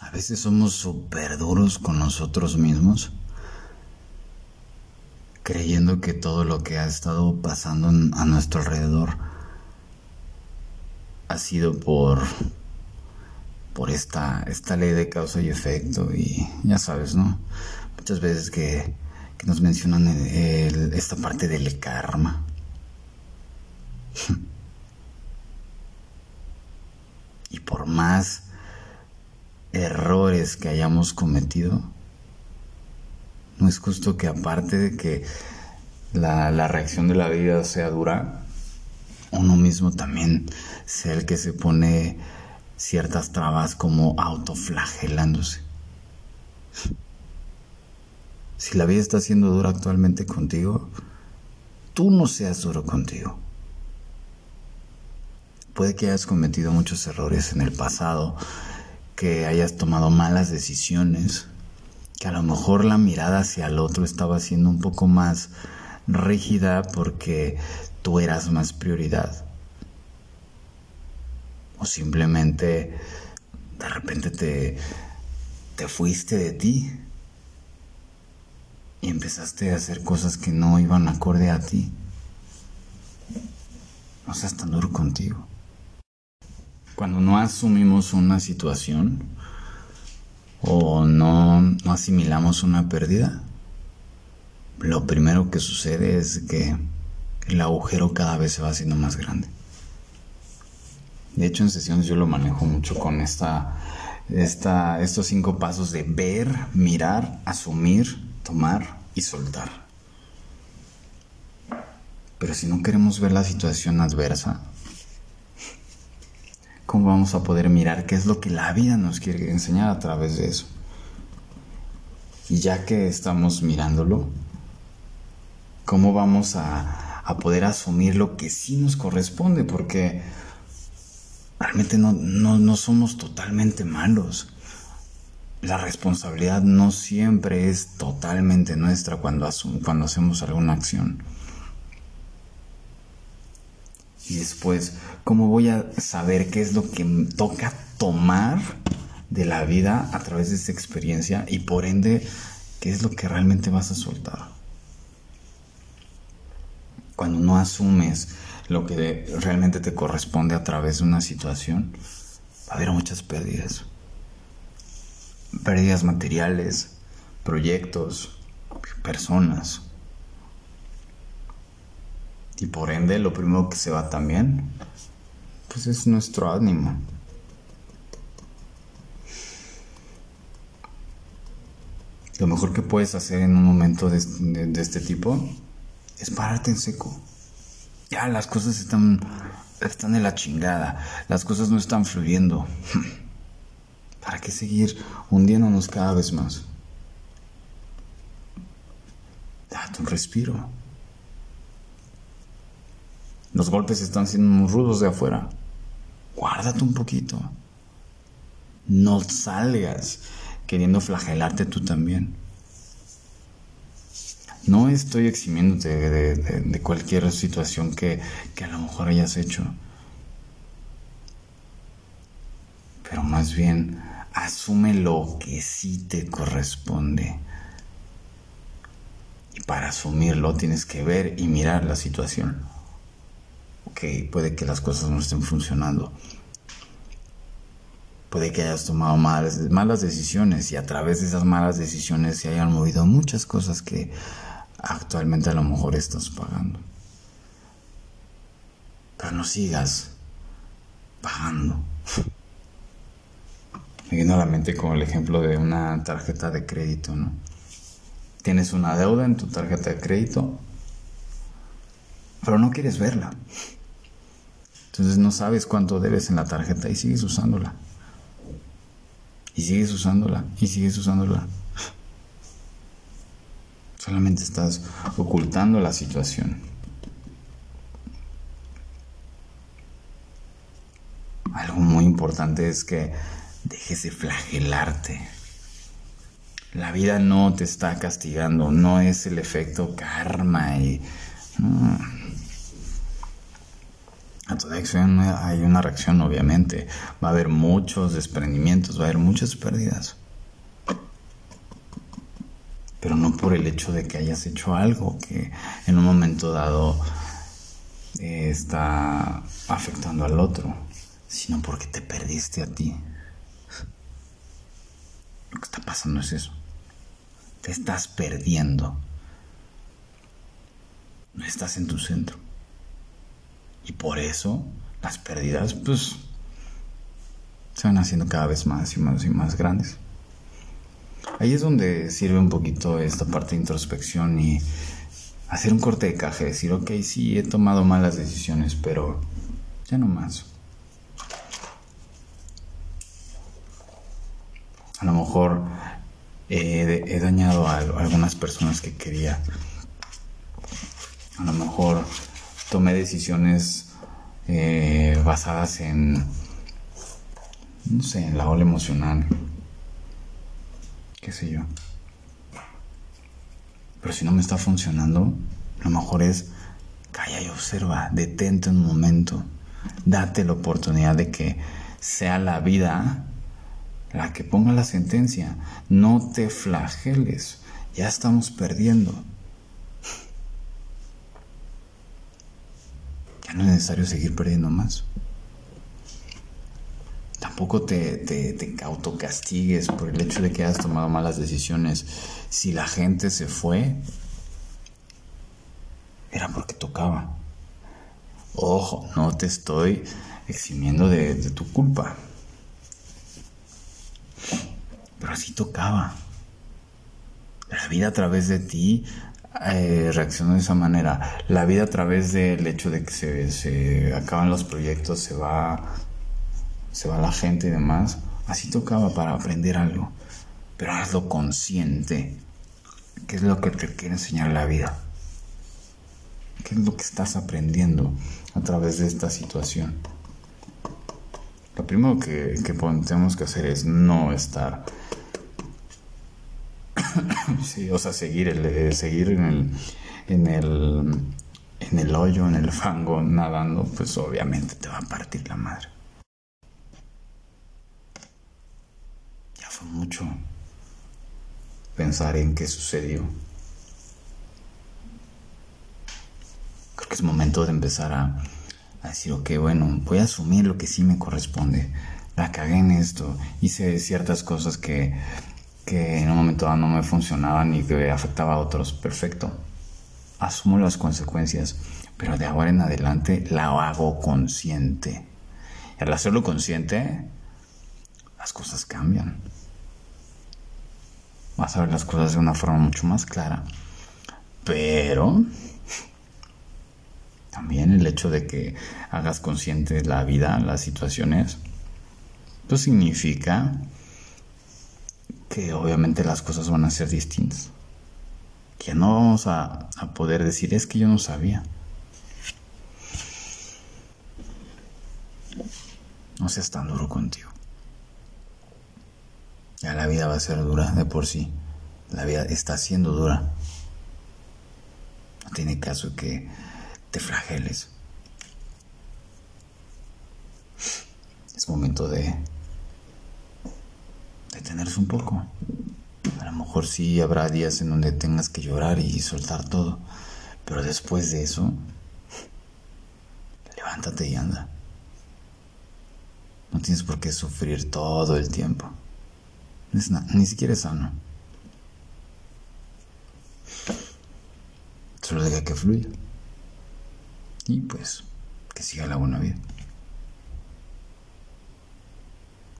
A veces somos súper duros con nosotros mismos, creyendo que todo lo que ha estado pasando a nuestro alrededor ha sido por por esta, esta ley de causa y efecto y ya sabes, ¿no? Muchas veces que, nos mencionan esta parte del karma. y por más errores que hayamos cometido, no es justo que aparte de que la, reacción de la vida sea dura, uno mismo también sea el que se pone ciertas trabas como autoflagelándose. Si la vida está siendo dura actualmente contigo, tú no seas duro contigo. Puede que hayas cometido muchos errores en el pasado, que hayas tomado malas decisiones, que a lo mejor la mirada hacia el otro estaba siendo un poco más rígida porque tú eras más prioridad o simplemente de repente te, te fuiste de ti y empezaste a hacer cosas que no iban acorde a ti. No seas tan duro contigo. Cuando no asumimos una situación o no, no asimilamos una pérdida, lo primero que sucede es que el agujero cada vez se va haciendo más grande. De hecho, en sesiones yo lo manejo mucho con esta, esta, estos cinco pasos de ver, mirar, asumir, tomar y soltar. Pero si no queremos ver la situación adversa, ¿cómo vamos a poder mirar qué es lo que la vida nos quiere enseñar a través de eso? Y ya que estamos mirándolo, ¿cómo vamos a, a poder asumir lo que sí nos corresponde? Porque realmente no, no, somos totalmente malos. La responsabilidad no siempre es totalmente nuestra cuando, cuando hacemos alguna acción. Y después, ¿cómo voy a saber qué es lo que toca tomar de la vida a través de esta experiencia y por ende, qué es lo que realmente vas a soltar? Cuando no asumes lo que realmente te corresponde a través de una situación, va a haber muchas pérdidas. Pérdidas materiales, proyectos, personas. Y por ende, lo primero que se va también, pues es nuestro ánimo. Lo mejor que puedes hacer en un momento de, este tipo es pararte en seco ya las cosas están, están en la chingada, las cosas no están fluyendo. ¿Para qué seguir hundiéndonos cada vez más? Date un respiro. Los golpes están siendo rudos de afuera. Guárdate un poquito. No salgas queriendo flagelarte tú también. No estoy eximiéndote de, cualquier situación que, que a lo mejor hayas hecho. Pero más bien, asume lo que sí te corresponde. Y para asumirlo tienes que ver y mirar la situación. Ok, puede que las cosas no estén funcionando. Puede que hayas tomado malas, malas decisiones y a través de esas malas decisiones se hayan movido muchas cosas que actualmente a lo mejor estás pagando. Pero no sigas pagando. Me a la mente como el ejemplo de una tarjeta de crédito, ¿no? Tienes una deuda en tu tarjeta de crédito, pero no quieres verla. Entonces no sabes cuánto debes en la tarjeta y sigues usándola. Y sigues usándola, y sigues usándola. Solamente estás ocultando la situación. Algo muy importante es que dejes de flagelarte. La vida no te está castigando, no es el efecto karma y... hay una reacción, obviamente. Va a haber muchos desprendimientos, va a haber muchas pérdidas. Pero no por el hecho de que hayas hecho algo que en un momento dado eh, está afectando al otro, sino porque te perdiste a ti. Lo que está pasando es eso. Te estás perdiendo. No estás en tu centro. Y por eso las pérdidas, pues, se van haciendo cada vez más y más y más grandes. Ahí es donde sirve un poquito esta parte de introspección y hacer un corte de caja, decir, ok, sí, he tomado malas decisiones, pero ya no más. A lo mejor he, dañado a, algunas personas que quería. A lo mejor tomé decisiones eh, basadas en, no sé, en la ola emocional, qué sé yo. Pero si no me está funcionando, lo mejor es calla y observa, detente un momento, date la oportunidad de que sea la vida la que ponga la sentencia. No te flageles, ya estamos perdiendo. No es necesario seguir perdiendo más. Tampoco te, te, te autocastigues por el hecho de que hayas tomado malas decisiones. Si la gente se fue, era porque tocaba. Ojo, no te estoy eximiendo de, tu culpa. Pero así tocaba. La vida a través de ti eh, reaccionó de esa manera. La vida a través del hecho de que se, acaban los proyectos, se va se va la gente y demás, así tocaba para aprender algo. Pero hazlo consciente. ¿Qué es lo que te quiere enseñar la vida? ¿Qué es lo que estás aprendiendo a través de esta situación? Lo primero que, tenemos que hacer es no estar. sí, o sea, seguir, el, eh, seguir en el, en el, en el hoyo, en el fango, nadando, pues obviamente te va a partir la madre. fue mucho pensar en qué sucedió. Creo que es momento de empezar a, decir, ok, bueno, voy a asumir lo que sí me corresponde. La cagué en esto, hice ciertas cosas que, que en momento no me funcionaban y que afectaba a otros. Perfecto. Asumo las consecuencias, pero de ahora en adelante la hago consciente. Y al hacerlo consciente, las cosas cambian vas a ver las cosas de una forma mucho más clara. Pero también el hecho de que hagas consciente la vida, las situaciones, pues significa que obviamente las cosas van a ser distintas. Que no vamos a, a poder decir, es que yo no sabía. No seas tan duro contigo. Ya la vida va a ser dura de por sí. La vida está siendo dura. No tiene caso que te flageles. Es momento de un poco. A lo mejor sí habrá días en donde tengas que llorar y soltar todo. Pero después de eso, levántate y anda. No tienes por qué sufrir todo el tiempo ni siquiera es sano. Solo deja que fluya. Y pues, que siga la buena vida.